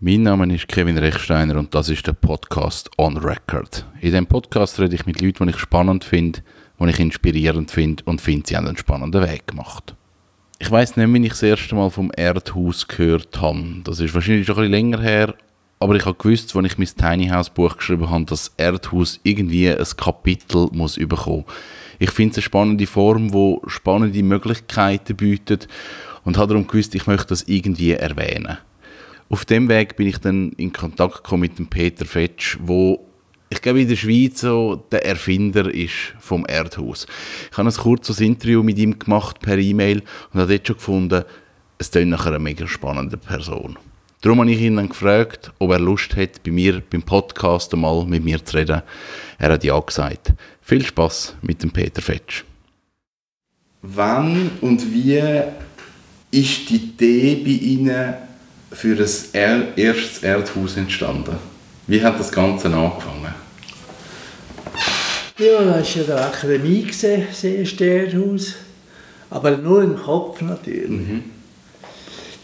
Mein Name ist Kevin Rechsteiner und das ist der Podcast On Record. In diesem Podcast rede ich mit Leuten, die ich spannend finde, die ich inspirierend finde und finde, sie haben einen spannenden Weg gemacht. Ich weiß nicht, wie ich das erste Mal vom Erdhaus gehört habe. Das ist wahrscheinlich schon ein bisschen länger her, aber ich habe gewusst, als ich mein Tiny House Buch geschrieben habe, dass das Erdhaus irgendwie ein Kapitel muss bekommen. Ich finde es eine spannende Form, die spannende Möglichkeiten bietet und habe darum gewusst, ich möchte das irgendwie erwähnen. Auf dem Weg bin ich dann in Kontakt gekommen mit dem Peter Fetsch, wo ich glaube in der Schweiz so der Erfinder ist vom Erdhaus. Ich habe ein kurzes Interview mit ihm gemacht per E-Mail und habe dort schon gefunden, es ist nachher eine mega spannende Person. Darum habe ich ihn dann gefragt, ob er Lust hat, bei mir beim Podcast einmal mit mir zu reden. Er hat ja gesagt. Viel Spaß mit dem Peter Fetsch. Wann und wie ist die Idee bei Ihnen für das erstes Erdhaus entstanden? Wie hat das Ganze angefangen? Ja, das war ja der Akademie, das erste Erdhaus. Aber nur im Kopf natürlich. Mhm.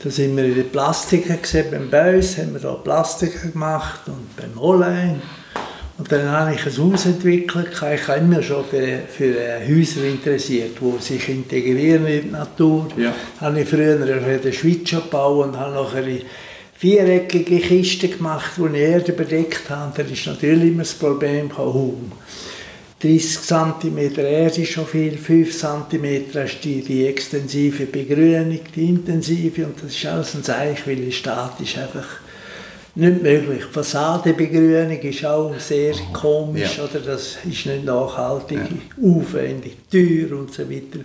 Da sind wir in den Plastiken gesehen, beim Beuys haben wir da Plastiken gemacht und beim Olein. Und dann habe ich ein Haus entwickelt. Ich habe immer schon für, für Häuser interessiert, die sich integrieren in die Natur. Ja. Habe ich früher für den Schweiz gebaut und habe nachher viereckige Kisten gemacht, die ich Erde bedeckt habe. Da ist natürlich immer das Problem, Hum. 30 cm Erde ist schon viel, 5 cm ist die, die extensive Begrünung, die intensive und das ist alles ein Zeichen, weil die Stadt ist einfach nicht möglich. Die Fassadenbegrünung ist auch sehr komisch, ja. oder? das ist nicht nachhaltig, ja. aufwendig, teuer und so weiter.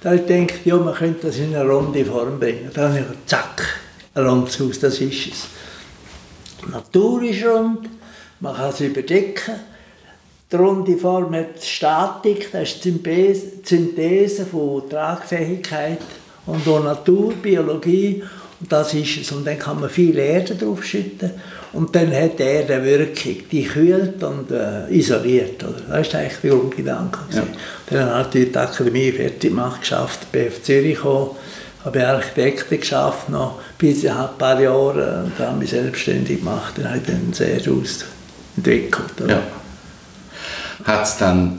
Da habe ich gedacht, ja, man könnte das in eine runde Form bringen. Dann habe ich zack, ein rundes Haus, das ist es. Die Natur ist rund, man kann es überdecken. Die runde Form hat Statik, das ist die Synthese von Tragfähigkeit und auch Natur, Biologie das ist es. Und dann kann man viel Erde draufschütten und dann hat die Erde eine Wirkung, die kühlt und äh, isoliert. Oder? Das ist eigentlich der Grundgedanke. Ja. Dann hat die Akademie fertig gemacht, geschafft, BF Zürich gekommen, habe Architekten geschafft noch bis ein paar Jahre und dann mich selbstständig gemacht. Dann habe ich dann sehr ausentwickelt. Ja. Hat es dann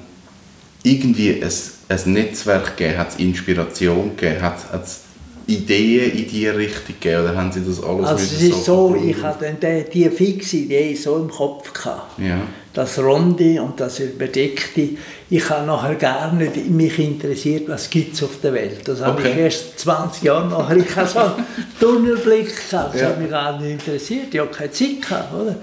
irgendwie ein, ein Netzwerk gegeben, hat es Inspiration gegeben, hat es Ideen in diese Richtung gegeben oder haben Sie das alles Also es ist so, so ich hatte die, die fixe Idee so im Kopf gehabt. Ja. Das Runde und das Überdeckte. Ich habe nachher gar nicht mich interessiert, was gibt es auf der Welt. Das okay. habe ich erst 20 Jahre nachher. Ich habe so einen Tunnelblick gehabt. Das ja. hat mich gar nicht interessiert. Ich habe keine Zeit gehabt, oder?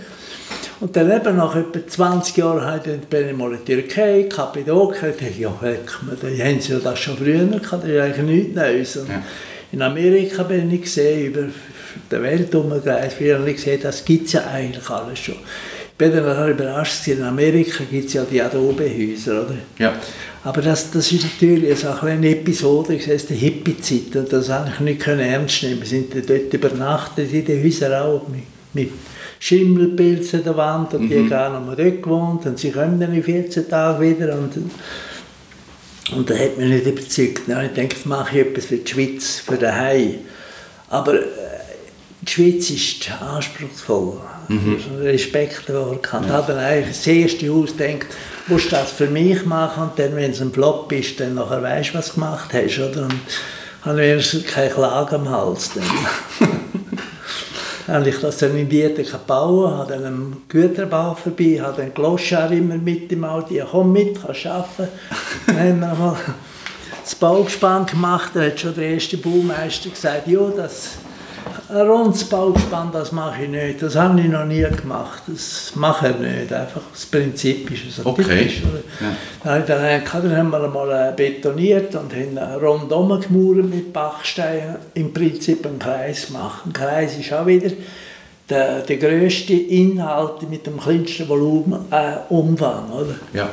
Und dann eben nach etwa 20 Jahren bin ich mal in die Türkei, Kappadokia, ich dachte, ja, da haben sie ja das schon früher gehabt, das ist eigentlich nichts Neues. Und ja. In Amerika bin ich gesehen, über die Welt umgereist, ich gesehen, das gibt es ja eigentlich alles schon. Ich bin dann auch überrascht, in Amerika gibt es ja die Adobe-Häuser, oder? Ja. Aber das, das ist natürlich eine, eine Episode, das heißt die Hippie-Zeit, und das habe ich nicht ernst nehmen Wir sind dort übernachtet in den Häusern auch mit, mit Schimmelpilzen an der Wand und mhm. die haben gar nicht mehr dort gewohnt und sie kommen dann in 14 Tagen wieder und und da hat mich nicht überzeugt. Dann habe ich gedacht, mache ich etwas für die Schweiz, für den Hai. Aber äh, die Schweiz ist anspruchsvoll. Mhm. Respekt davor. Ich ja. habe dann eigentlich das erste Haus gedacht, musst du das für mich machen und dann, wenn es ein Flop ist, dann nachher weißt du, was du gemacht hast. Oder? Und habe ich keine Klage am Hals. Dann. habe ich das dann in Dieter bauen, habe dann am Güterbau vorbei, habe den Gloschar immer mit im Auto, ja, komm mit, kannst arbeiten. dann haben wir mal das Baugespann gemacht, da hat schon der erste Baumeister gesagt, ja, das Baugespann, das mache ich nicht. Das habe ich noch nie gemacht. Das mache ich nicht. Einfach das Prinzip ist so okay. typisch. Ja. Dann, dann, dann haben wir mal äh, betoniert und haben rundum gemauert mit Bachsteinen. Im Prinzip einen Kreis gemacht. Ein Kreis ist auch wieder der, der grösste Inhalt mit dem kleinsten Volumen, äh, Umfang. Oder? Ja.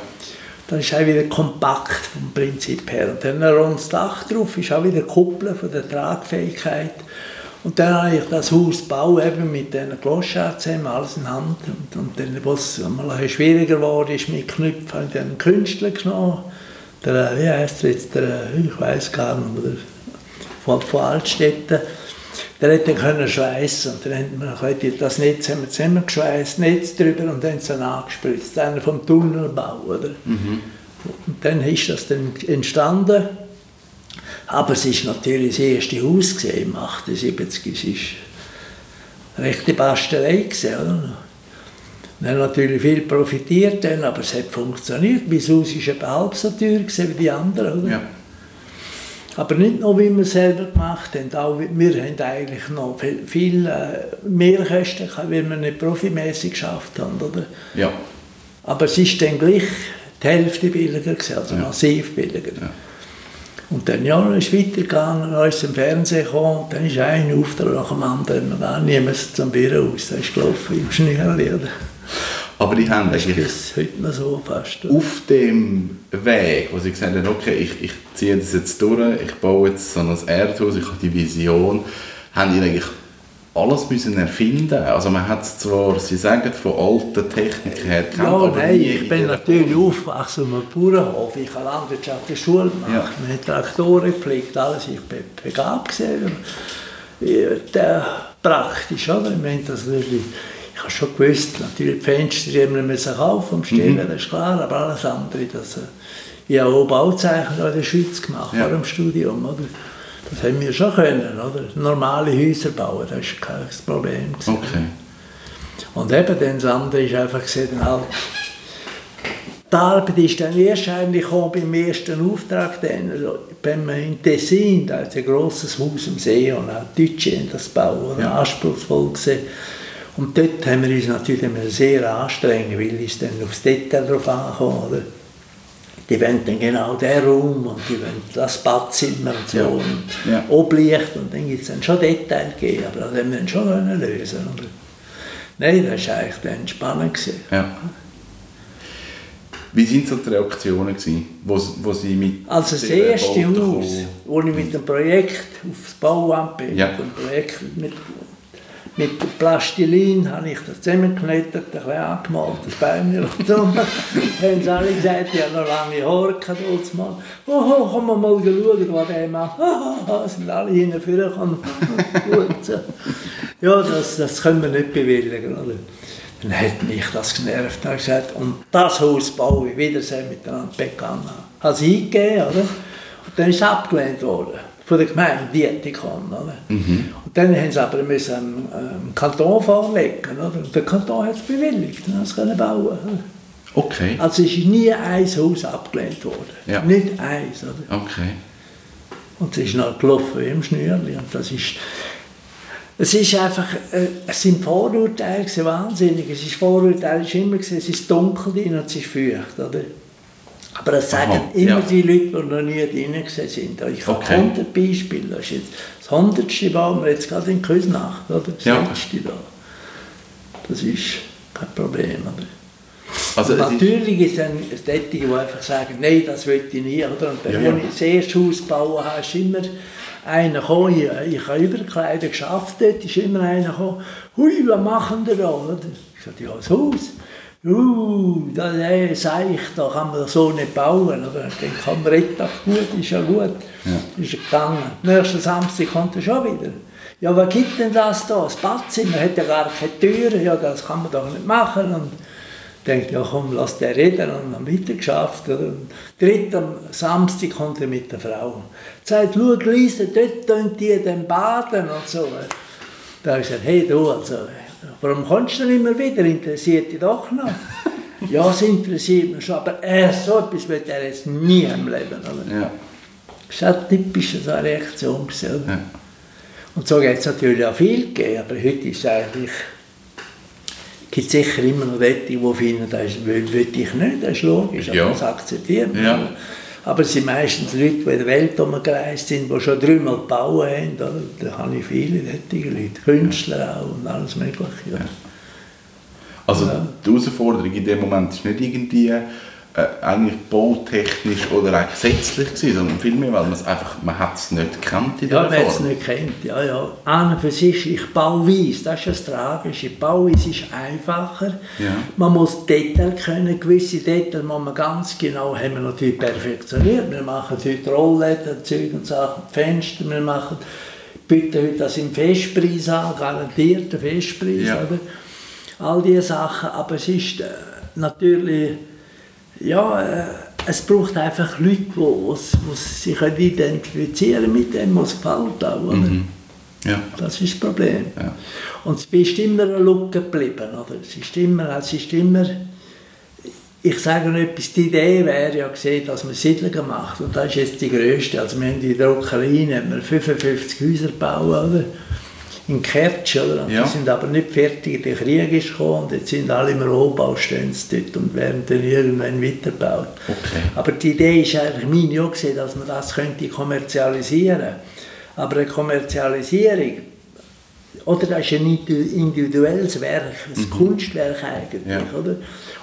Das ist auch wieder kompakt vom Prinzip her. Und dann ein rundes Dach drauf, ist auch wieder Kuppeln von der Tragfähigkeit. Und dann habe ich das Haus gebaut, eben mit diesen Gloschern alles in Hand. Und, und dann, was mal schwieriger geworden ist mit Knüpfen, habe ich einen Künstler genommen. Der, wie heißt er jetzt, der, ich weiß gar nicht, von, von Altstädten. Der dann können schweißen und dann haben wir das Netz haben wir zusammengeschweißt, Netz drüber und dann so angespritzt, einer vom Tunnelbau, oder? Mhm. Und dann ist das dann entstanden. Aber es ist natürlich das erste Haus im 78. Es ist eine rechte Bastelei gewesen, oder? Wir haben natürlich viel profitiert, dann, aber es hat funktioniert. Mein Haus war etwa halb so teuer wie die anderen. Oder? Ja. Aber nicht nur, wie wir es selber gemacht haben, auch wir haben eigentlich noch viel, viel äh, mehr Kosten gehabt, weil wir nicht profimäßig geschafft haben. Oder? Ja. Aber es ist dann gleich die Hälfte billiger gewesen, also ja. massiv billiger. Ja. Und dann ja, ist es weitergegangen, dann ist im Fernsehen gekommen, dann ist ein Auftrag nach dem anderen, und dann nehmen wir zum Büro aus, dann ist gelaufen im Schnürli. Aber die haben eigentlich bis heute noch so fast. Auf dem Weg, wo sie gesagt haben, okay, ich, ich ziehe das jetzt durch, ich baue jetzt so ein Erdhaus, ich habe die Vision, haben die eigentlich alles müssen erfinden. Also man hat zwar, Sie sagen, von alten Techniken her kennt, ja, nein, ich bin natürlich aufgewachsen auf einem Bauernhof. Ich habe landwirtschaftliche Schule gemacht, ja. man hat Traktoren gepflegt, alles. Ich bin begabt gesehen. Praktisch, oder? Ich meine, das wirklich ich habe schon gewusst, natürlich die Fenster die wir müssen kaufen und stellen, mhm. das ist klar, aber alles andere, das, äh, ich habe auch Bauzeichen in der Schweiz gemacht, ja. vor dem Studium, oder? Das haben wir schon können, oder? Normale Häuser bauen, das war kein Problem. Gewesen. Okay. Und eben, dann das andere ist einfach gesehen, halt, die Arbeit ist dann erst eigentlich beim ersten Auftrag. Dann. Also, wenn man in Tessin, da ist ein grosses Haus am See und auch die Deutschen das bauen, ja. anspruchsvoll gesehen. Und dort haben wir uns natürlich sehr anstrengen, weil es dann aufs Detail drauf ankommt. Die wollen dann genau den Raum und die wollen das Badzimmer und so ja. und ja. Oblicht und dann gibt es dann schon Details gegeben, aber das haben wir dann schon lösen oder? Nein, das war eigentlich dann spannend. Ja. Wie waren so die Reaktionen, gewesen, wo, wo Sie mit Also das erste Haus, wo ich mit dem Projekt aufs Bauamt bin, ja. mit dem Projekt mit mit Plastilin habe ich das zusammengeknetet, ein bisschen angemalt, das Bäumchen und so. Haben sie alle gesagt, ich habe noch lange Haare gehabt, mal. Oh, oh, komm mal schauen, was der macht. Oh, oh, sind alle. Gut, so. Ja, das, das können wir nicht bewilligen. Dann hat mich das genervt. Dann gesagt, und das Haus baue ich wiedersehen miteinander begangen. Hat es eingegeben, oder? Und dann ist es abgelehnt worden von der Gemeinde Dietikon. Mhm. Und dann haben sie aber müssen dem ähm, Kanton vorlegen. Oder? Und der Kanton hat es bewilligt, dann sie können bauen. Okay. Also es ist nie ein Haus abgelehnt worden. Ja. Nicht eins. Oder? Okay. Und es ist noch gelaufen im Schnürli. Und das ist, es ist einfach, äh, es sind Vorurteile, wahnsinnig. Es ist Vorurteile, es ist immer, es ist dunkel drin und es ist feucht. Oder? Aber das sagen Aha, immer ja. die Leute, die noch nie drin sind. Ich habe okay. 100 Beispiele. Das ist jetzt das 100. bauen wir jetzt gerade in Küsnacht. Oder? Das ja. da. Das ist kein Problem. Oder? Also natürlich ist dann solche, die einfach sagen, nein, das will ich nie. Oder? Und dann, ja, ja. ich das erste Haus bauen habe, ist immer einer gekommen, ich, ich habe Überkleider geschafft, dort ist immer einer gekommen, hui, was machen wir da? Oder? Ich sagte, ja, das Haus uh, das äh, sage ich, da kann man so nicht bauen. Aber dann kann man retten, gut, ist ja gut. Ja. Ist gegangen. Nächsten Samstag kommt er schon wieder. Ja, was gibt denn das da? Das Badzimmer hat ja gar keine Türen. Ja, das kann man doch nicht machen. Und denkt, ja komm, lass den reden. Und dann weiter geschafft. Dritt am Samstag kommt er mit der Frau. Sagt, schau, Lisa, dort tun die den baden und so. Da habe ich gesagt, hey du, also, Warum kommst du nicht mehr wieder? Interessiert dich doch noch? ja, es interessiert mich schon, aber äh, so etwas wird er jetzt nie im Leben. Oder? Ja. Das war typisch so eine Reaktion. Ja. Und so geht es natürlich auch viel gegeben, aber heute ist es eigentlich, gibt es sicher immer noch Leute, die finden, das will, will ich nicht, das ist logisch, ja. aber das akzeptiert man. Ja. Aber es sind meistens Leute, die in der Welt umgereist sind, die schon dreimal gebaut haben. Oder? Da habe ich viele solche Leute, Künstler auch und alles Mögliche. Ja. Also die Herausforderung in dem Moment ist nicht irgendwie äh, eigentlich bautechnisch oder auch gesetzlich gewesen, sondern vielmehr, weil man es einfach, man hat es nicht gekannt in Ja, man hat es nicht kennt, ja, ja. An und für sich, ich baue weiss, das ist das Tragische. Bauweise ist einfacher. Ja. Man muss Detail können, gewisse Details muss man ganz genau, haben wir natürlich perfektioniert. Wir machen heute Rollläden, Zeug und Sachen, Fenster, wir machen bieten heute das im Festpreis an, garantierten Festpreis, ja. oder? All diese Sachen, aber es ist äh, natürlich, ja, äh, es braucht einfach Leute, die sich identifizieren mit dem, was gefällt auch, oder? Mhm. Ja. Das ist das Problem. Ja. Und es ist immer eine Lücke geblieben. Oder? Es, ist immer, es ist immer, ich sage noch etwas, die Idee wäre ja gesehen, dass man Siedlungen macht. Und das ist jetzt die grösste. Also wir haben in der Druckerei 55 Häuser gebaut, oder? In Kertsch, oder? Ja. Die sind aber nicht fertig, der Krieg ist gekommen und jetzt sind alle im Rohbau stehen dort und werden dann irgendwann weitergebaut. Okay. Aber die Idee ist eigentlich meine auch gesehen, dass man das könnte kommerzialisieren könnte. Aber eine Kommerzialisierung, oder das ist ein individuelles Werk, ein mhm. Kunstwerk eigentlich, ja. oder?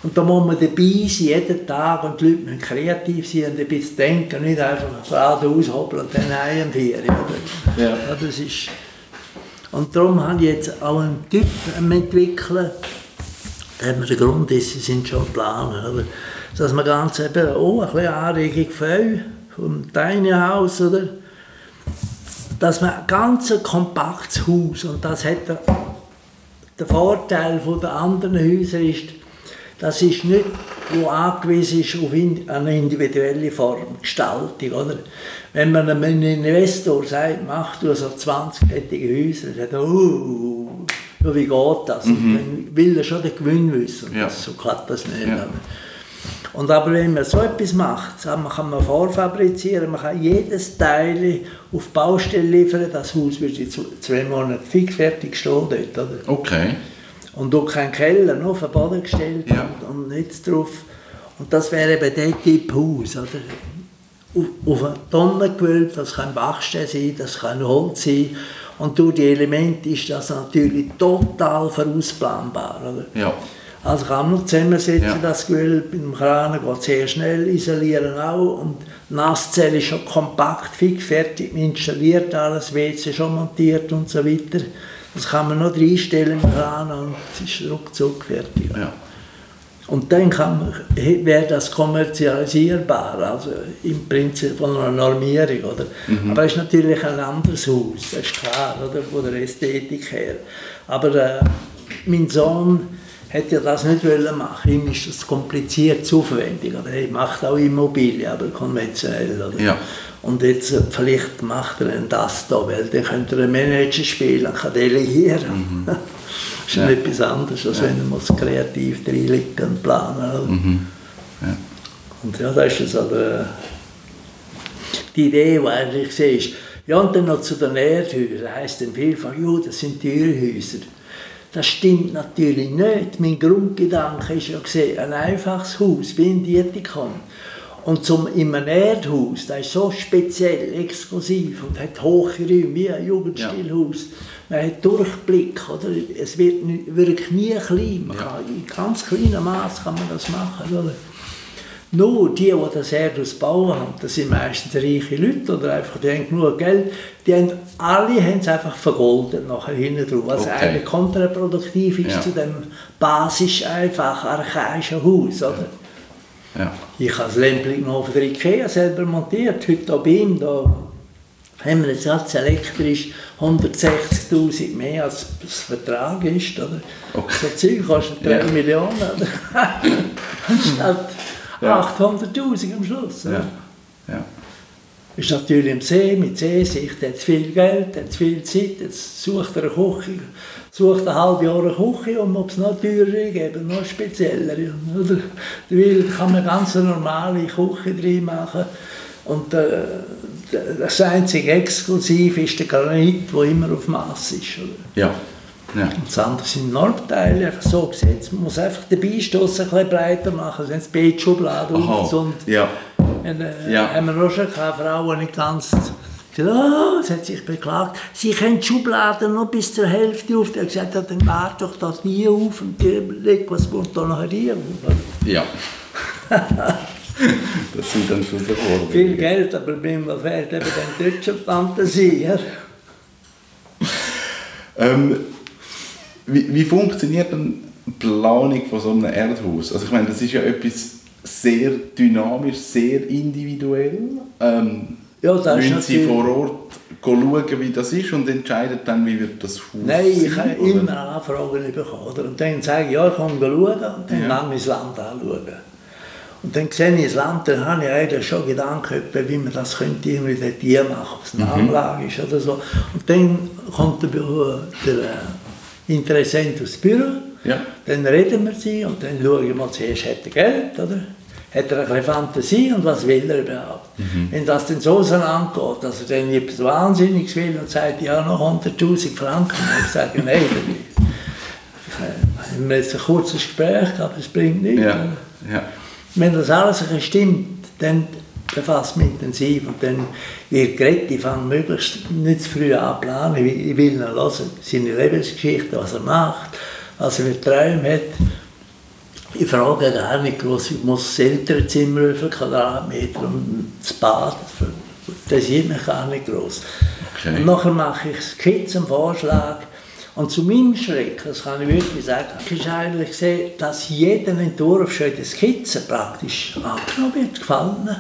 Und da muss man dabei sein, jeden Tag, und die Leute müssen kreativ sein und ein bisschen denken, nicht einfach gerade aushobeln und dann heimfahren, oder? Ja. ja. das ist... Und darum habe ich jetzt auch einen Typ entwickelt, wir den Grund, ist, sie sind schon planen, oder? dass man ganz eben auch ein bisschen Anregung vom Tiny House, oder? dass man ein ganz kompaktes Haus, und das hat der, der Vorteil von den anderen Häusern ist, das ist nicht, wo angewiesen ist auf eine individuelle Form, Gestaltung. Oder? Wenn man einem Investor sagt, mach du so 20-tätige Häuser, dann sagt er, uh, wie geht das? Mhm. dann will er schon den Gewinn wissen. Ja. So klappt das nicht. Ja. Und aber wenn man so etwas macht, man kann man vorfabrizieren, man kann jedes Teil auf Baustelle liefern, das Haus wird in zwei Monaten fix fertig stehen dort. Oder? Okay. Und du keinen Keller, auf den Boden gestellt ja. und, und nichts drauf. Und das wäre eben der Typ Haus. Oder? Auf, auf eine Tonne gewölbt, das kann Bachstein sein, das kann Holz sein. Und durch die Elemente ist das natürlich total vorausplanbar. Oder? Ja. Also kann man zusammensetzen, ja. das Gewölbe beim Kran geht sehr schnell, isolieren auch und die Nasszelle ist schon kompakt, fix fertig, installiert alles, WC schon montiert und so weiter. Das kann man noch reinstellen im Kran und es ist ruckzuck fertig. Ja. Und dann wäre das kommerzialisierbar, also im Prinzip von einer Normierung. Oder? Mhm. Aber es ist natürlich ein anderes Haus, das ist klar, oder? von der Ästhetik her. Aber äh, mein Sohn hätte er das nicht wollen machen. Ihm ist das kompliziert, zu aufwendig. Oder er macht auch Immobilien, aber konventionell. Oder? Ja. Und jetzt äh, vielleicht macht er das da, weil dann könnte er einen Manager spielen, kann delegieren. Mhm. das ist ja. etwas anderes, als ja. wenn er muss kreativ reinlegen und planen mhm. ja. Und ja, das ist aber die Idee, die eigentlich sehe, ist, ja, und dann noch zu den Erdhäusern, heisst dann vielfach, ja, das sind Türhäuser. Das stimmt natürlich nicht. Mein Grundgedanke ist ja gesehen, ein einfaches Haus, wie in Dietikon. Und zum, in einem Erdhaus, das ist so speziell, exklusiv und hat hohe Räume, wie ein Jugendstilhaus. Ja. Man hat Durchblick, oder? es wird, wird nie klein. Man ja. kann, in ganz kleinem Maß kann man das machen. Oder? Nur die, die das Erdhaus bauen haben, das sind meistens reiche Leute oder einfach, die haben genug Geld, die haben, alle haben es einfach vergoldet nachher hinten drauf, was okay. eigentlich kontraproduktiv ist ja. zu dem basisch einfach archaischen Haus. Oder? Ja. Ich habe das von der Ikea selber montiert, heute auch bei ihm, da haben wir jetzt ganz elektrisch 160'000 mehr als das Vertrag ist. Oder? Okay. So Zeug kostet 3 ja. Millionen. Oder? Anstatt ja. 800'000 am Schluss. Ja. Ja. Ist natürlich im See, mit Seesicht, hat viel Geld, hat viel Zeit, jetzt sucht er eine Küche, sucht ein halbes Jahr eine Küche und ob es noch teurer geben, noch spezieller. Oder? Weil kann man ganz normale Küche drin machen und äh, das einzige Exklusiv ist der Granit, der immer auf Mass ist. Oder? Ja. Ja. Und das andere sind Normteile, einfach so gesetzt. Man muss einfach den Beistoss ein bisschen breiter machen, sonst Beetschublade. Und ja. Und, äh, ja. haben wir auch schon gehabt, Frauen nicht ganz oh, sie hat sich beklagt, sie können die Schubladen noch bis zur Hälfte auf. Er hat gesagt, dann mach doch das nie auf und leg, was kommt da noch rein. Ja. das sind dann schon so Ohren. Viel Geld, aber mir fehlt eben die deutsche Fantasie. Ja? ähm, wie, wie funktioniert denn die Planung von so einem Erdhaus? Also ich meine, das ist ja etwas sehr dynamisch, sehr individuell. Ähm, ja, das Müssen Sie vor Ort schauen, wie das ist und entscheiden dann, wie wird das Haus Nein, ich habe immer Anfragen bekommen. Oder? Und dann sage ich, ja, ich komme schauen und dann ja. mein Land anschauen. Und dann sehe ich das Land, dann habe ich eigentlich schon Gedanken, wie man das könnte irgendwie dort hier machen, ob es eine mhm. Anlage ist oder so. Und dann kommt der, der äh, Interessent aus dem Büro, ja. dann reden wir sie und dann schauen wir mal zuerst, hat er Geld, oder? Hat er ein bisschen Fantasie und was will er überhaupt? Mhm. Wenn das dann so angeht, dass er dann etwas Wahnsinniges will und sagt, ja, noch 100'000 Franken, dann sage ich, nein, ich habe jetzt ein kurzes Gespräch, aber es bringt nichts. Ja. Ja. Wenn das alles stimmt, dann befasst mich intensiv und dann wird geredet, ich fange möglichst nicht zu früh an planen, ich will ihn hören, seine Lebensgeschichte, was er macht, er für Träume hat. Ich frage gar nicht groß, ich muss das Elternzimmer, wie viele Quadratmeter und das Bad, das ist mich gar nicht groß. Okay. Und nachher mache ich Skizzen, Vorschlag, und zu meinem Schreck, das kann ich wirklich sagen, ist eigentlich gesehen, dass jeder Entwurf schon in der Skizze praktisch angenommen wird, gefallen.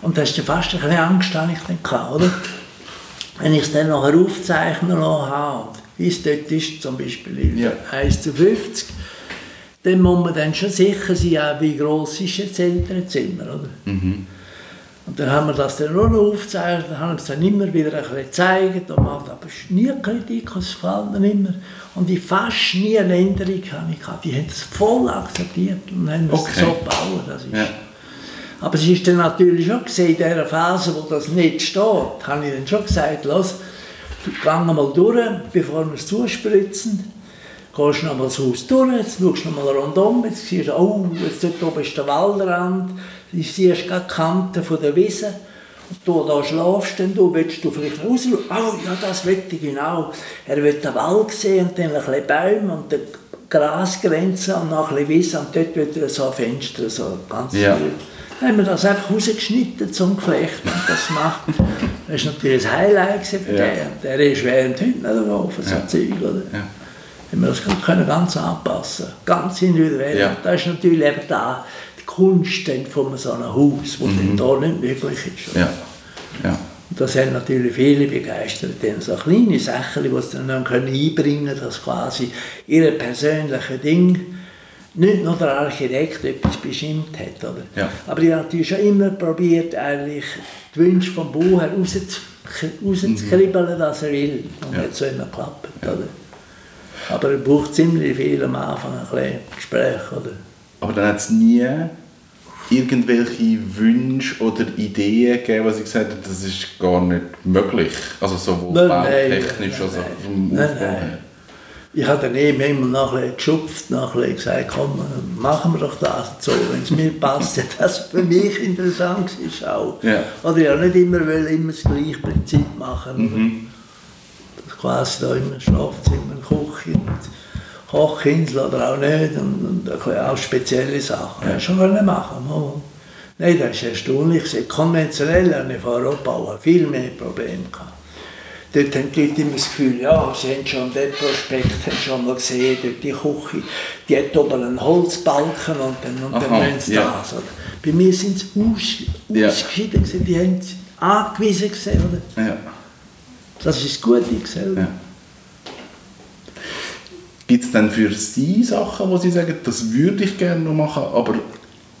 Und da ist dann fast ein bisschen Angst, habe ich dann gehabt, oder? Wenn ich es dann nachher aufzeichnen habe, es dort ist, zum Beispiel ja. 1 zu 50, dann muss man dann schon sicher sein, wie gross ist jetzt das Elternzimmer, oder? Mhm. Und dann haben wir das dann auch noch aufgezeichnet, dann haben wir es dann immer wieder ein bisschen gezeigt und macht aber nie Kritik, es gefällt mir immer. Und ich fast nie eine Änderung gehabt. Die haben es voll akzeptiert und haben es okay. so gebaut. Das ist. Ja. Aber es ist dann natürlich schon gesehen, in dieser Phase, wo das nicht steht, habe ich dann schon gesagt, los, geh mal durch, bevor wir es zuspritzen. Gehst noch mal das Haus durch, jetzt schaust du noch mal rundum, jetzt siehst du, oh, jetzt dort oben ist der Waldrand, du siehst gerade die Kanten von der Wiese, und du da schlafst, dann du, willst du vielleicht raus, oh ja, das will ich genau. Er will den Wald sehen und dann ein bisschen Bäume und die Grasgrenze und noch ein bisschen Wiese. Und dort wird er so ein Fenster, so ganz ja. Dann haben wir das einfach rausgeschnitten zum Geflecht und das macht. Das war natürlich das Highlight für ja. den. Der ist während hinten drauf, so ja. Zeug, oder? Ja haben wir das können ganz anpassen ganz individuell. Ja. Das ist natürlich eben da die Kunst von so einem Haus, wo mhm. dann nicht möglich ist. Ja. Ja. Und das haben natürlich viele begeistert, denn so kleine Sachen, die sie dann einbringen können, dass quasi ihre persönlichen Dinge nicht nur der Architekt etwas bestimmt hat. Oder? Ja. Aber ich habe natürlich schon immer probiert, eigentlich die Wünsche vom Bauer rauszukribbeln, mhm. dass er will. Und ja. hat so immer geklappt. Ja. Oder? Aber es braucht ziemlich viel am Anfang ein bisschen Gespräch. Oder? Aber dann hat es nie irgendwelche Wünsche oder Ideen gegeben, was ich gesagt habe, das ist gar nicht möglich. Also sowohl nein, bautechnisch als auch vom Aufbau her. Ich habe dann eben immer nachher geschupft, nachher gesagt, komm, machen wir doch das so, wenn es mir passt. Ja, das für mich interessant ist auch. Ja. Oder ich habe nicht immer, will, immer das gleiche Prinzip machen. Mhm quasi da im Schlafzimmer, Küche, Kochinsel oder auch nicht und, und auch spezielle Sachen. Ja. schon können machen. Oh. Nein, das ist erstaunlich. Konventionell habe ich vor Europa viel mehr Probleme gehabt. Dort haben die Leute immer das Gefühl, ja, sie haben schon den Prospekt haben schon mal gesehen, dort die Küche, die hat oben einen Holzbalken und dann, und dann wollen sie ja. das. Oder? Bei mir sind es aus, ausgeschieden, ja. die haben es angewiesen gesehen. Oder? Ja. Das ist gut, ich selber. Ja. Gibt es denn für Sie Sachen, wo Sie sagen, das würde ich gerne noch machen, aber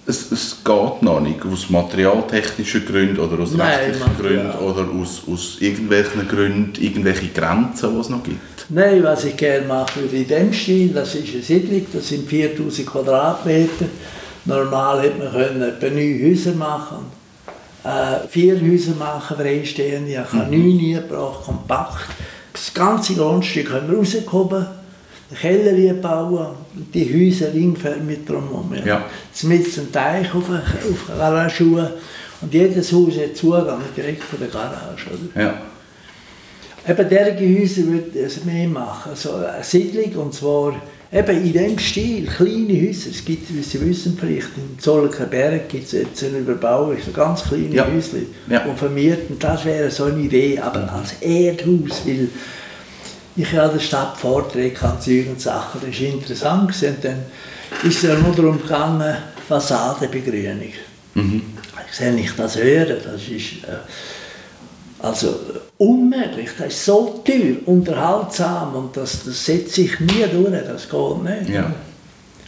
es, es geht noch nicht, aus materialtechnischen Gründen oder aus Nein, rechtlichen Gründen oder aus, aus irgendwelchen Gründen, irgendwelche Grenzen, die es noch gibt? Nein, was ich gerne machen würde in dem Stil, das ist eine Siedlung, das sind 4000 Quadratmeter. Normal hätte man können etwa neun Häuser machen äh, vier Häuser machen, freistehende. Ich habe mhm. neun gebracht, kompakt. Das ganze Grundstück haben wir rausgehoben, Keller bauen und die Häuser ringförmig drumherum. Ja. Ja. Mit einem Teich auf, auf Garagenschuhe und jedes Haus hat Zugang direkt von der Garage. Oder? Ja. Eben diese Häuser würde ich mehr machen. Also eine Siedlung, und zwar eben in diesem Stil, kleine Häuser. Es gibt, wie Sie wissen vielleicht, in Zollenberg gibt es jetzt eine Überbauung, so ganz kleine ja. Häuschen, ja. und vermieten. Das wäre so eine Idee, aber als Erdhaus, weil ich ja der Stadt Vorträge an und Sachen, das war interessant. Gewesen. Und dann ist es nur darum gegangen, Fassadenbegrünung. Mhm. Ich sehe nicht das hören, das ist... Äh, Also unmöglich, das ist so teuer, unterhaltsam und das, das setzt sich nie durch, das geht nicht. Ja.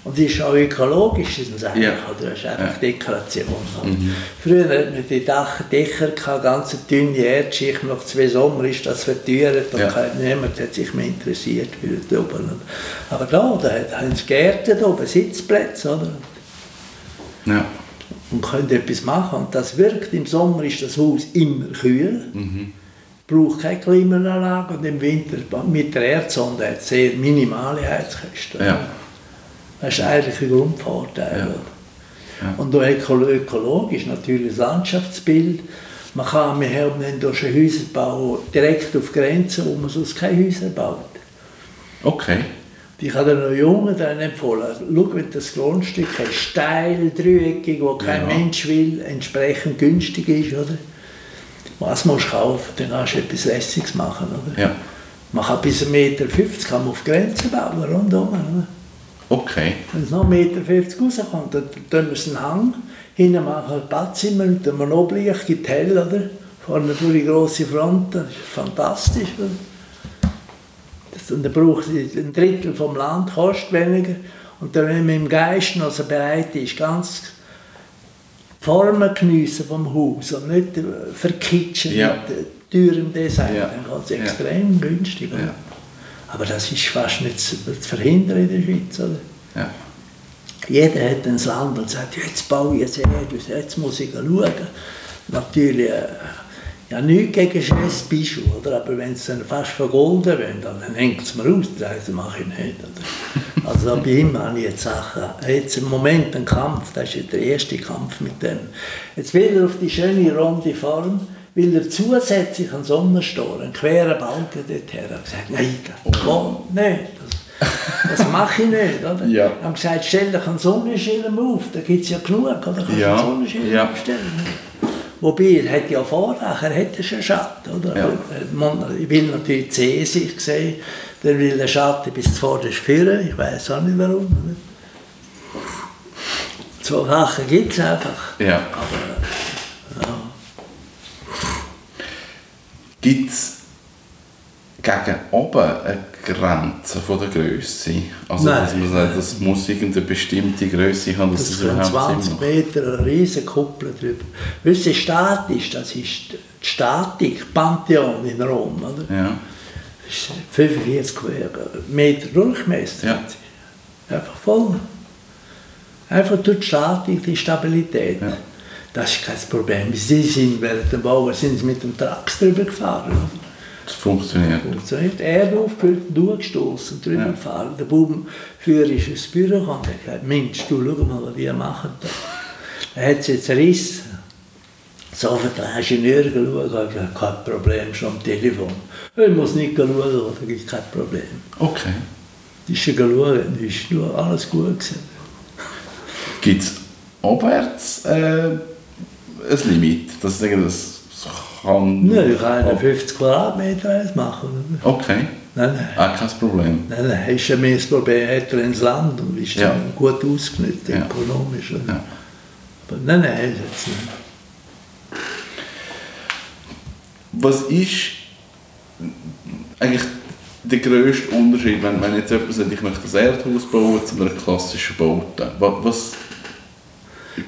Und das ist auch ökologisch, das eigentlich, Ja. oder? Das ist einfach. Dekoration. Mhm. Früher hat man die Dach Dächer, gehabt, ganz dünne Erdschicht, nach zwei Sommern ist das verteuert und Ja. niemand hat sich mehr interessiert für das oben. Aber da, da haben sie Gärten da oben, Sitzplätze, oder? Ja. und können etwas machen. Und das wirkt. Im Sommer ist das Haus immer kühl, braucht keine Klimaanlage und im Winter mit der Erdsonde hat es sehr minimale Heizkosten. Ja. Das ist eigentlich ein Grundvorteil. Ja. Ja. Und auch öko- ökologisch natürlich das Landschaftsbild. Man kann, wir haben durch einen Häuserbau direkt auf Grenzen, wo man sonst keine Häuser baut. Okay. Ich habe den Jungen dann empfohlen, schau, wenn das Grundstück ist, steil, dreieckig, wo kein Ja. Mensch will, entsprechend günstig ist, oder? Was musst du kaufen, dann kannst du etwas Lässiges machen, oder? Ja. Man kann bis 1,50 Meter kann man auf Grenzen bauen, rundum, oder? Okay. Wenn es noch 1,50 Meter rauskommt, dann tun wir es einen Hang, hinten machen wir ein Badzimmer mit einem Monoblicht, gibt hell, oder? Vorne durch die grosse Front, das ist fantastisch, oder? Das, und dann braucht es ein Drittel vom Land, kostet weniger. Und dann, wenn man im Geist noch so bereit ist, ganz Formen geniessen vom Haus und nicht äh, verkitschen Ja. mit äh, teurem Design, Ja. dann geht es Ja. extrem günstig. oder? Ja. Aber das ist fast nicht zu, verhindern in der Schweiz. Oder? Ja. Jeder hat ein Land und sagt, jetzt baue ich ein Erdhaus, jetzt muss ich schauen. Natürlich, äh, ja, nichts gegen schönes Bischof, oder? aber wenn es dann fast vergolden will, dann hängt es mir aus, das mache ich nicht. Oder? Also bei ihm habe ich jetzt Sachen, jetzt im Moment einen Kampf, das ist der erste Kampf mit dem. Jetzt will er auf die schöne runde Form, will er zusätzlich einen Sonnenstor, einen queren Balken dort her. Habe gesagt, nein, das geht nicht. Das, das mache ich nicht. Oder? Ja. Ich habe gesagt, stell dich einen Sonnenschirm auf, da gibt es ja genug, oder? Kannst du Ja, einen Sonnenschirm ja. aufstellen. Wobei, er hat ja Vordach, er hat schon Schatten, oder? Ja. Aber, äh, man- Ich will natürlich die sich sehen, der will den Schatten bis zuvorderst führen, ich weiß auch nicht warum. oder? So Sachen gibt es einfach. Ja. Gibt es gegen oben eine Grenze von der Größe? Also, Nein. dass man sagt, das muss irgendeine bestimmte Größe haben, dass Das können überhaupt 20 Sinn macht? Meter, eine riesige Kuppel drüber. Weißt du, statisch, das ist die Statik, Pantheon in Rom, oder? Ja. Das ist 45 Meter Durchmesser. Ja. Einfach voll. Einfach durch die Statik, die Stabilität. Ja. Das ist kein Problem. Sie sind während dem Bau sind sie mit dem Trax drüber gefahren. Das funktioniert. Funktioniert. Erde aufgefüllt, durchgestoßen, drüber Ja. gefahren. Der Bubenführer ist ins Büro und hat gesagt, Mensch, du, schau mal, was die machen da. Er hat es jetzt riss. So für den Ingenieur geschaut, ich habe kein Problem, schon am Telefon. Ich muss nicht schauen, da gibt es kein Problem. Okay. Die ist schon geschaut, ist nur alles gut gewesen. Gibt es abwärts äh, ein Limit? Sage, das kann... Nein, ich kann einen 50 Quadratmeter eins machen. Okay. Nein, nein. Ah, kein Problem. Nein, nein, ist ja mehr das Problem, hat er ins Land und ist Ja. dann gut ausgenutzt, Ja. ökonomisch. Ja. Aber nein, nein, ist jetzt nicht. Was ist eigentlich der grösste Unterschied, wenn, wenn jetzt jemand sagt, ich möchte ein Erdhaus bauen zu einer klassischen Baute? Was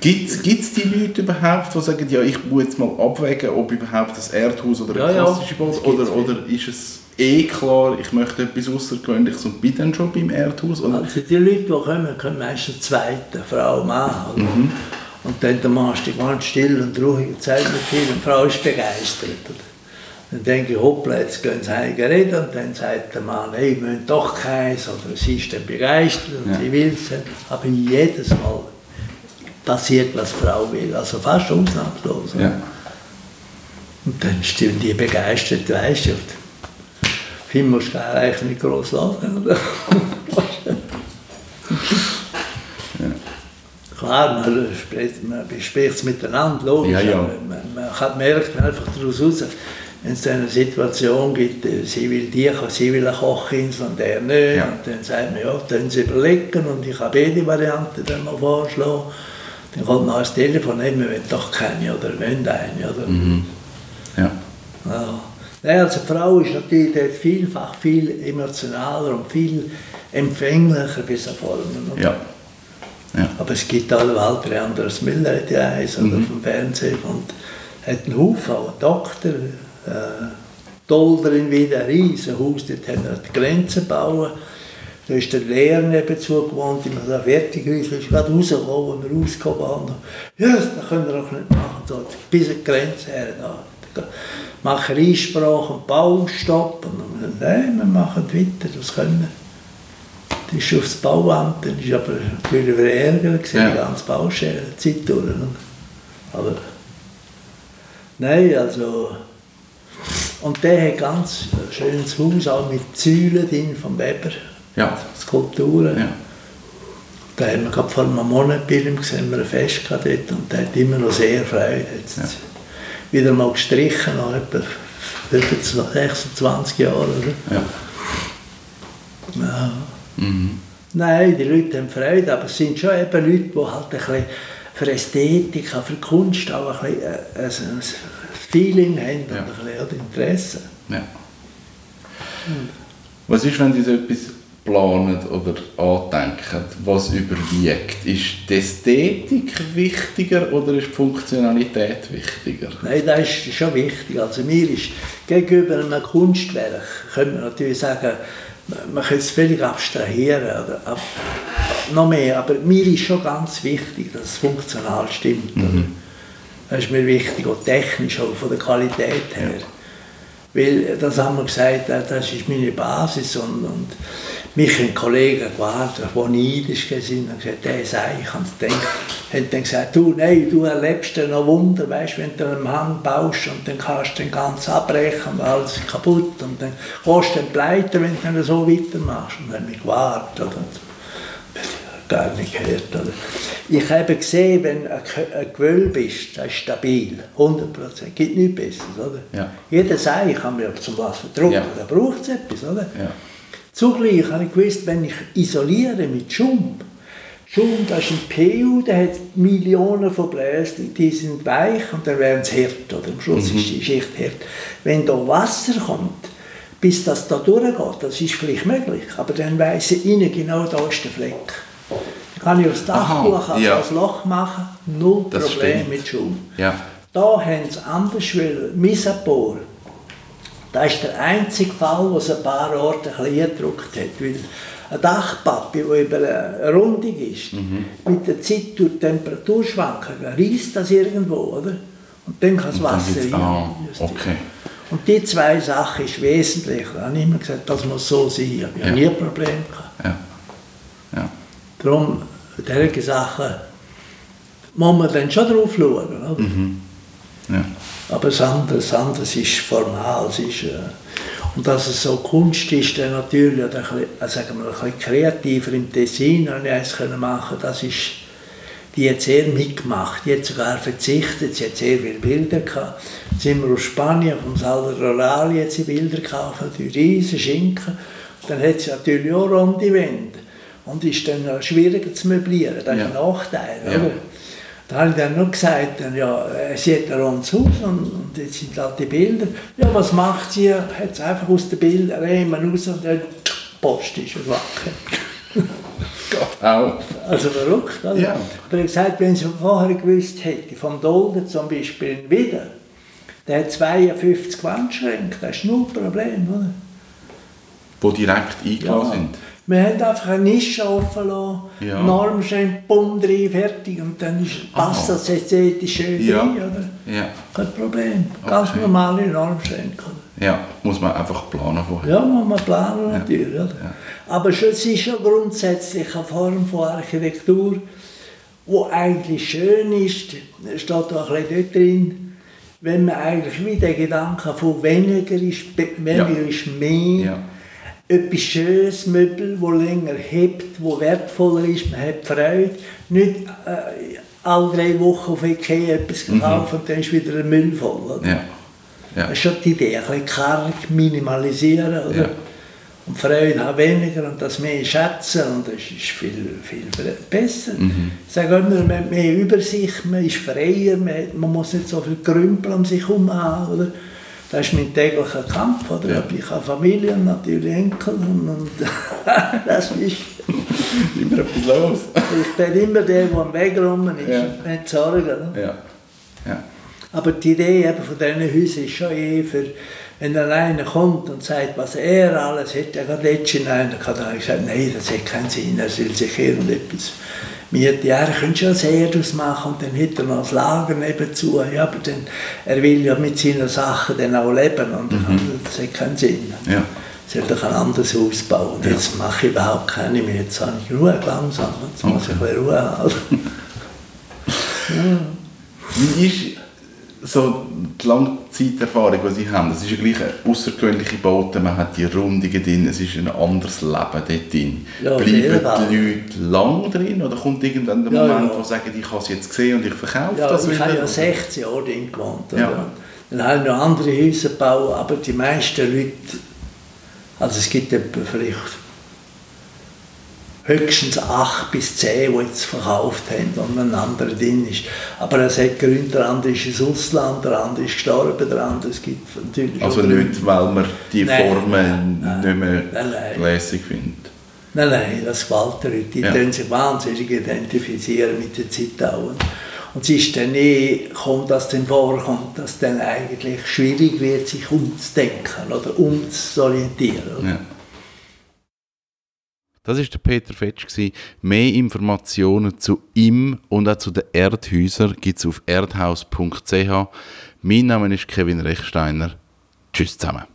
Gibt es die Leute überhaupt, die sagen, ja, ich muss jetzt mal abwägen, ob überhaupt ein Erdhaus oder Ja, eine ja, klassische Baute das gibt's oder, oder ist es eh klar, ich möchte etwas Außergewöhnliches und bin dann schon beim Erdhaus? Oder? Also die Leute, die kommen, kommen meistens zweite, Frau, Mann. Oder? Mhm. Und dann der Mann steht ganz still und ruhig und sagt nicht viel und die Frau ist begeistert. Oder? Dann denke ich, hoppla, jetzt gehen sie heim reden und dann sagt der Mann, hey, wir doch keins oder sie ist dann begeistert und Ja. sie will es. Aber jedes Mal passiert, was Frau will, also fast ausnahmslos. Ja. Und dann stimmen die begeistert, weißt du. Viel musst du eigentlich nicht groß lachen. Oder? Klar, man spricht, man bespricht es miteinander, logisch. Ja, ja. Man, man kann merkt man einfach daraus raus, wenn es eine Situation gibt, äh, sie will die, sie will eine Kochinsel und er nicht, Ja. und dann sagt man, ja, dann sie überlegen und ich kann beide Varianten dann mal vorschlagen. Dann kommt noch das Telefon, hey, wir wollen doch keine oder wollen eine. Oder? Mhm. Ja. Ja. Ja, also die Frau ist natürlich vielfach viel emotionaler und viel empfänglicher für so Formen. Ja. ja. Aber es gibt alle Walter Anders Müller, die eins mhm. oder vom Fernsehen und hat einen Haufen, auch einen Doktor, äh, Dolderin wieder, ein riesen Haus, dort haben wir die Grenzen gebaut. Da ist der Lehrer nebenzu gewohnt, fertig ist, ist gerade rausgekommen, wo wir rausgekommen haben. Ja, das können wir auch nicht machen, so, bis an die Grenze her. Da. Machen Einsprache und Baustopp. Und dann, nein, wir machen weiter, das können wir. Das ist aufs Bauamt, dann ist aber natürlich verärgert, ja. die ganze Baustelle, Zeit durch. Aber nein, also und der hat ganz ein schönes Haus, auch mit Säulen drin vom Weber. Ja. Skulpturen. Ja. Da haben wir gerade vor einem Monat bei ihm gesehen, wir ein Fest dort und der hat immer noch sehr Freude. Jetzt ja. wieder mal gestrichen, nach etwa 26 Jahren. Oder? Ja. ja. Mhm. Nein, die Leute haben Freude, aber es sind schon eben Leute, die halt ein bisschen für Ästhetik, für Kunst auch ein bisschen ein, ein Feeling haben ja. und ein bisschen Interesse. Ja. Was ist, wenn die so etwas planen oder andenken, was überwiegt? Ist die Ästhetik wichtiger oder ist die Funktionalität wichtiger? Nein, das ist schon wichtig. Also mir ist gegenüber einem Kunstwerk, können wir natürlich sagen, man kann es völlig abstrahieren, oder, ab, noch mehr, aber mir ist schon ganz wichtig, dass es funktional stimmt. Mhm. Das ist mir wichtig, auch technisch, auch von der Qualität her. Ja. Weil, das haben wir gesagt, das ist meine Basis und, und mich haben Kollegen gewartet, die neidisch waren und gesagt, der sei ich. Und dann haben dann gesagt, du, nein, du erlebst ja noch Wunder, weißt, wenn du einen Hang baust und dann kannst du den ganz abbrechen und alles kaputt und dann kannst du den pleiten, wenn du so weitermachst. Und dann haben wir gewartet. Oder? Gar nicht gehört. Oder? Ich habe gesehen, wenn ein Gewölbe ist, das ist stabil, 100 Prozent, gibt nichts Besseres. Oder? Ja. Jeder Sei kann mir zum Wasser drucken, ja. da braucht es etwas. Oder? Ja. Zugleich habe ich gewusst, wenn ich isoliere mit Schum, Schum, das ist ein PU, der hat Millionen von Bläschen, die sind weich und dann werden sie hart, oder am Schluss mhm. ist die Schicht hart. Wenn da Wasser kommt, bis das da durchgeht, das ist vielleicht möglich, aber dann weiss ich innen genau, da ist der Fleck. Kann ich aufs Dachbuch also ja. ein Loch machen, null das Problem stimmt. mit Schum. Ja. Da haben sie anders, weil Misapor, das ist der einzige Fall, wo es ein paar Orte ein bisschen eingedruckt hat. Weil eine Dachpappe, die über eine Rundung ist, mhm. mit der Zeit durch die Temperaturschwankungen, reißt das irgendwo, oder? Und dann kann das Wasser rein. Ah, okay. Und die zwei Sachen ist wesentlich. Da habe ich immer gesagt, das muss so sein. Ich habe ja. nie ein Problem gehabt. Ja. Darum, diese Sachen muss man dann schon drauf schauen. Oder? Mhm. Ja. Aber das andere, das andere ist formal. Es ist, äh, und dass es so Kunst ist, dann natürlich ein bisschen, äh, sagen wir, ein bisschen kreativer im Design eins machen Das ist, die hat sehr mitgemacht. Die hat sogar verzichtet. Sie hat sehr viele Bilder gehabt. Jetzt sind wir aus Spanien, vom Salvador Rali, hat sie Bilder gekauft, die riesen Schinken. dann hat sie natürlich auch runde Wände. Und ist dann schwieriger zu möblieren. Das ist ja. ein Nachteil. Ja. Oder? Da habe ich dann nur gesagt, ja, sie hat ein rundes Haus und, und jetzt sind halt die Bilder. Ja, was macht sie? Hat es einfach aus den Bildern Riemen raus und dann Post ist erwachen. Auch. Also verrückt, oder? Ja. Aber ich gesagt, wenn sie vorher gewusst hätte, vom Dolden zum Beispiel Wieder, der hat 52 Wandschränke, das ist null Problem, oder? Wo direkt eingeladen ja. sind? Wir haben einfach eine Nische offen lassen, ja. Normschränke, Bumm drin, fertig und dann ist, passt das ästhetisch schön ja. rein, oder? Ja. Kein Problem. Ganz okay. normale Normschränke. Ja, muss man einfach planen vorher. Ja, muss man planen natürlich. Ja. Ja. Aber es ist schon grundsätzlich eine Form von Architektur, die eigentlich schön ist, steht auch ein bisschen dort drin, wenn man eigentlich wie den Gedanken von weniger ist, weniger ja. ist mehr, ja etwas Schönes Möbel, das länger hebt, das wertvoller ist, man hat Freude. Nicht äh, alle drei Wochen auf Ikea etwas mhm. kaufen mhm. und dann ist wieder ein Müll voll. Oder? Ja. Ja. Das ist schon die Idee, ein bisschen karg, minimalisieren oder? Ja. und Freude haben weniger und das mehr schätzen und das ist viel, viel besser. Mhm. Ich sage immer, man hat mehr Übersicht, man ist freier, man, man muss nicht so viel Krümpel um sich herum haben. Oder? Das ist mein täglicher Kampf. Oder? Ja. Ich habe Familie und natürlich Enkel. Und, und das ist immer etwas los. ich bin immer der, der am Weg rum ist ja. nicht Sorgen. Ja. Ja. Aber die Idee eben von diesen Häusern ist schon eh für, wenn dann einer kommt und sagt, was er alles hätte, er gerade letztens einer gehabt, dann habe ich gesagt, nein, das hat keinen Sinn, er soll sich irgendetwas mieten. Ja, er könnte schon sehr daraus machen und dann hätte er noch das Lager nebenzu. Ja, aber dann, er will ja mit seinen Sachen dann auch leben und mhm. das hat keinen Sinn. Ja. Soll doch ein anderes Haus bauen. Ja. Jetzt mache ich überhaupt keine mehr, jetzt habe ich Ruhe langsam, jetzt muss ich ein Ruhe haben. ja. Wie ist so die Langzeiterfahrung, die Sie haben, das ist ja gleich eine außergewöhnliche Baute, man hat die Rundungen drin, es ist ein anderes Leben dort drin. Ja, Bleiben die Leute lang drin oder kommt irgendwann der ja, Moment, ja. wo sie sagen, ich habe es jetzt gesehen und ich verkaufe ja, das ich wieder? Ich habe ja 16 Jahre drin gewohnt. Ja. Dann haben noch andere Häuser gebaut, aber die meisten Leute, also es gibt vielleicht höchstens acht bis zehn, die jetzt verkauft haben und ein anderer drin ist. Aber es hat Gründe, der andere ist ins Ausland, der andere ist gestorben, der andere, es gibt natürlich... Also nicht, weil man die nein, Formen nein, nicht mehr nein, lässig findet? Nein, nein, das gefällt den. Die ja. können sich wahnsinnig identifizieren mit der Zeit auch. Und es ist dann eh, kommt das dann vorkommt, dass dann eigentlich schwierig wird, sich umzudenken oder umzuorientieren. Ja. Das ist der Peter Fetsch. Mehr Informationen zu ihm und auch zu den Erdhäusern gibt es auf erdhaus.ch. Mein Name ist Kevin Rechsteiner. Tschüss zusammen.